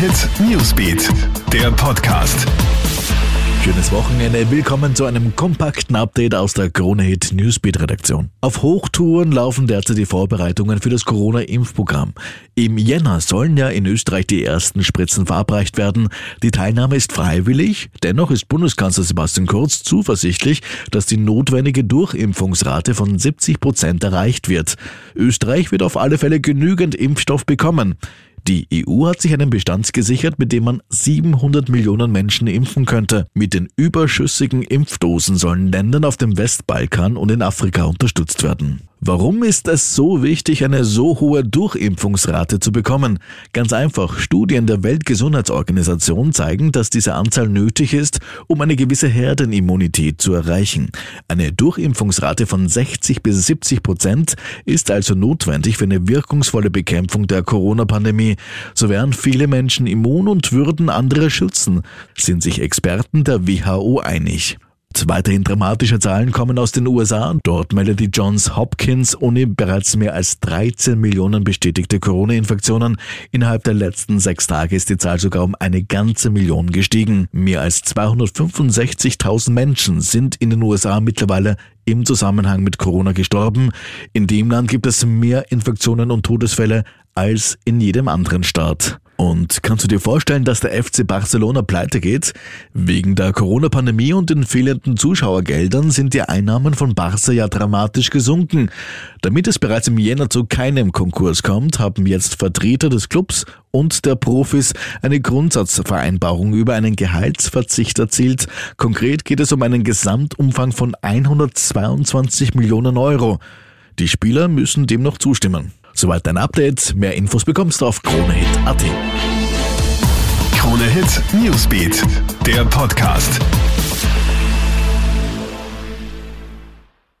Hit Newsbeat, der Podcast. Schönes Wochenende. Willkommen zu einem kompakten Update aus der Krone Hit Newsbeat Redaktion. Auf Hochtouren laufen derzeit die Vorbereitungen für das Corona-Impfprogramm. Im Jänner sollen ja in Österreich die ersten Spritzen verabreicht werden. Die Teilnahme ist freiwillig. Dennoch ist Bundeskanzler Sebastian Kurz zuversichtlich, dass die notwendige Durchimpfungsrate von 70 Prozent erreicht wird. Österreich wird auf alle Fälle genügend Impfstoff bekommen. Die EU hat sich einen Bestand gesichert, mit dem man 700 Millionen Menschen impfen könnte. Mit den überschüssigen Impfdosen sollen Ländern auf dem Westbalkan und in Afrika unterstützt werden. Warum ist es so wichtig, eine so hohe Durchimpfungsrate zu bekommen? Ganz einfach, Studien der Weltgesundheitsorganisation zeigen, dass diese Anzahl nötig ist, um eine gewisse Herdenimmunität zu erreichen. Eine Durchimpfungsrate von 60 bis 70 Prozent ist also notwendig für eine wirkungsvolle Bekämpfung der Corona-Pandemie. So wären viele Menschen immun und würden andere schützen, sind sich Experten der WHO einig. Weiterhin dramatische Zahlen kommen aus den USA. Dort meldet die Johns Hopkins Uni bereits mehr als 13 Millionen bestätigte Corona-Infektionen. Innerhalb der letzten sechs Tage ist die Zahl sogar um eine ganze Million gestiegen. Mehr als 265.000 Menschen sind in den USA mittlerweile im Zusammenhang mit Corona gestorben. In dem Land gibt es mehr Infektionen und Todesfälle als in jedem anderen Staat. Und kannst du dir vorstellen, dass der FC Barcelona pleite geht? Wegen der Corona-Pandemie und den fehlenden Zuschauergeldern sind die Einnahmen von Barca ja dramatisch gesunken. Damit es bereits im Jänner zu keinem Konkurs kommt, haben jetzt Vertreter des Clubs und der Profis eine Grundsatzvereinbarung über einen Gehaltsverzicht erzielt. Konkret geht es um einen Gesamtumfang von 122 Millionen Euro. Die Spieler müssen dem noch zustimmen. Soweit dein Update. Mehr Infos bekommst du auf KroneHit.at. Krone Hit Newsbeat, der Podcast.